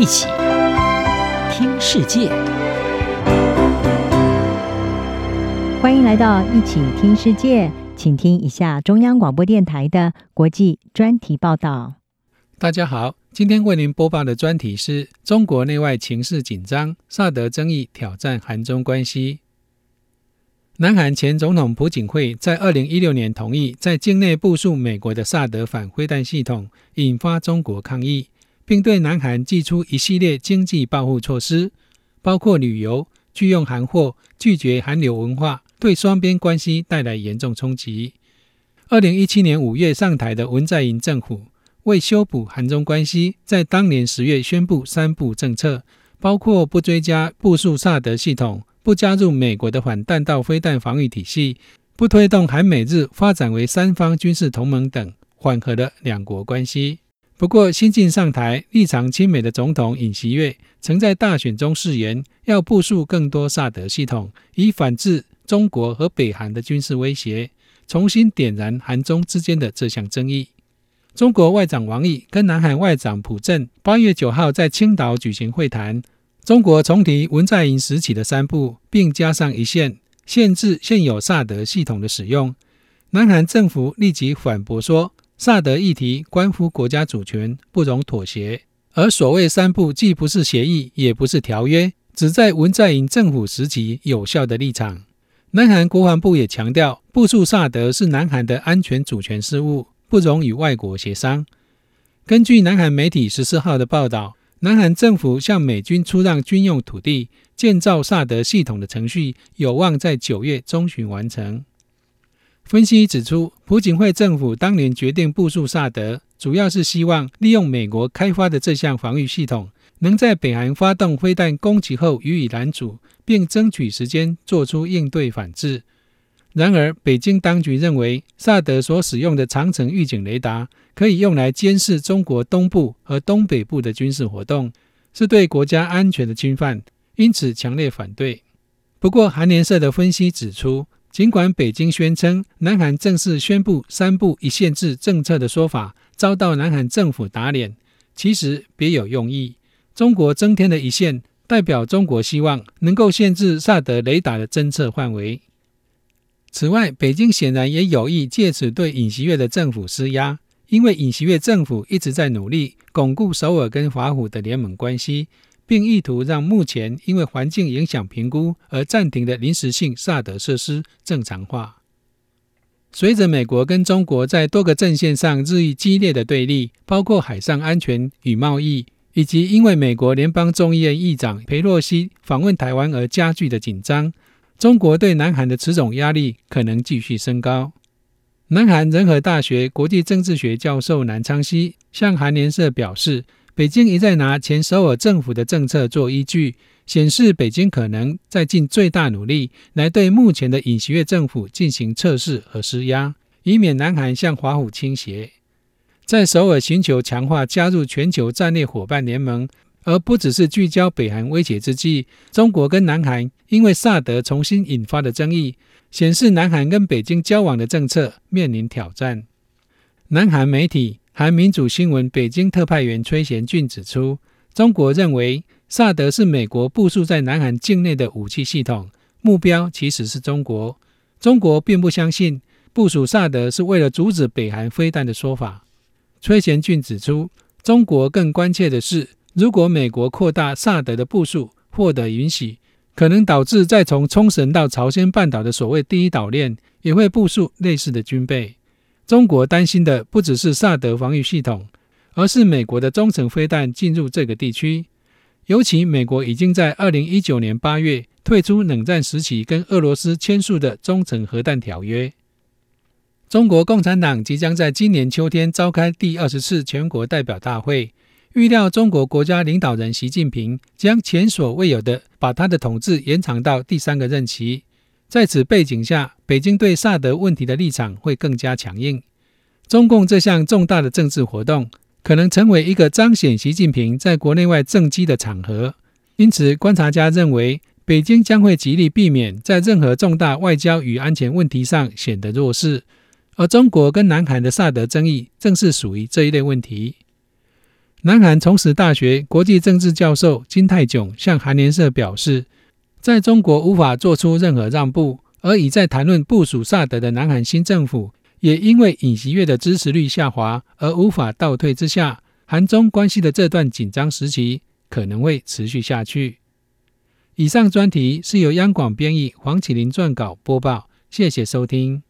一起听世界，欢迎来到一起听世界，请听一下中央广播电台的国际专题报道。大家好，今天为您播报的专题是中国内外情势紧张，萨德争议挑战韩中关系。南韩前总统朴槿惠在二零一六年同意在境内部署美国的萨德反飞弹系统，引发中国抗议，并对南韩祭出一系列经济报复措施，包括旅游拒用韩货、拒绝韩流文化，对双边关系带来严重冲击。二零一七年五月上台的文在寅政府为修补韩中关系，在当年十月宣布三不政策，包括不追加部署萨德系统。不加入美国的反弹道飞弹防御体系，不推动韩美日发展为三方军事同盟等，缓和了两国关系。不过，新晋上台、立场亲美的总统尹锡悦曾在大选中誓言要部署更多萨德系统，以反制中国和北韩的军事威胁，重新点燃韩中之间的这项争议。中国外长王毅跟南韩外长朴正八月九号在青岛举行会谈。中国重提文在寅时期的三步，并加上一线，限制现有萨德系统的使用。南韩政府立即反驳说，萨德议题关乎国家主权，不容妥协。而所谓三步，既不是协议，也不是条约，只在文在寅政府时期有效的立场。南韩国防部也强调，部署萨德是南韩的安全主权事务，不容与外国协商。根据南韩媒体十四号的报道。南韩政府向美军出让军用土地，建造萨德系统的程序有望在九月中旬完成。分析指出，朴槿惠政府当年决定部署萨德，主要是希望利用美国开发的这项防御系统，能在北韩发动飞弹攻击后予以拦阻，并争取时间做出应对反制。然而，北京当局认为，萨德所使用的长城预警雷达可以用来监视中国东部和东北部的军事活动，是对国家安全的侵犯，因此强烈反对。不过，韩联社的分析指出，尽管北京宣称南韩正式宣布“三不一限制”政策的说法遭到南韩政府打脸，其实别有用意。中国增添的一线，代表中国希望能够限制萨德雷达的侦测范围。此外，北京显然也有意借此对尹锡悦的政府施压，因为尹锡悦政府一直在努力巩固首尔跟华府的联盟关系，并意图让目前因为环境影响评估而暂停的临时性萨德设施正常化。随着美国跟中国在多个阵线上日益激烈的对立，包括海上安全与贸易，以及因为美国联邦众议院议长裴洛西访问台湾而加剧的紧张。中国对南韩的此种压力可能继续升高。南韩仁和大学国际政治学教授南昌熙向韩联社表示，北京一再拿前首尔政府的政策做依据，显示北京可能在尽最大努力来对目前的尹锡悦政府进行测试和施压，以免南韩向华府倾斜。在首尔寻求强化加入全球战略伙伴联盟。而不只是聚焦北韩威胁之际，中国跟南韩因为萨德重新引发的争议，显示南韩跟北京交往的政策面临挑战。南韩媒体韩民主新闻北京特派员崔贤俊指出，中国认为萨德是美国部署在南韩境内的武器系统，目标其实是中国。中国并不相信部署萨德是为了阻止北韩飞弹的说法。崔贤俊指出，中国更关切的是。如果美国扩大萨德的部署获得允许，可能导致再从冲绳到朝鲜半岛的所谓第一岛链也会部署类似的军备。中国担心的不只是萨德防御系统，而是美国的中程飞弹进入这个地区。尤其美国已经在二零一九年八月退出冷战时期跟俄罗斯签署的中程核弹条约。中国共产党即将在今年秋天召开第二十次全国代表大会。预料中国国家领导人习近平将前所未有的把他的统治延长到第三个任期。在此背景下，北京对萨德问题的立场会更加强硬。中共这项重大的政治活动可能成为一个彰显习近平在国内外政绩的场合。因此，观察家认为，北京将会极力避免在任何重大外交与安全问题上显得弱势。而中国跟南韩的萨德争议正是属于这一类问题。南韩崇实大学国际政治教授金泰炯向韩联社表示，在中国无法做出任何让步，而已在谈论部署萨德的南韩新政府，也因为尹锡悦的支持率下滑而无法倒退之下，韩中关系的这段紧张时期可能会持续下去。以上专题是由央广编译黄启麟撰稿播报，谢谢收听。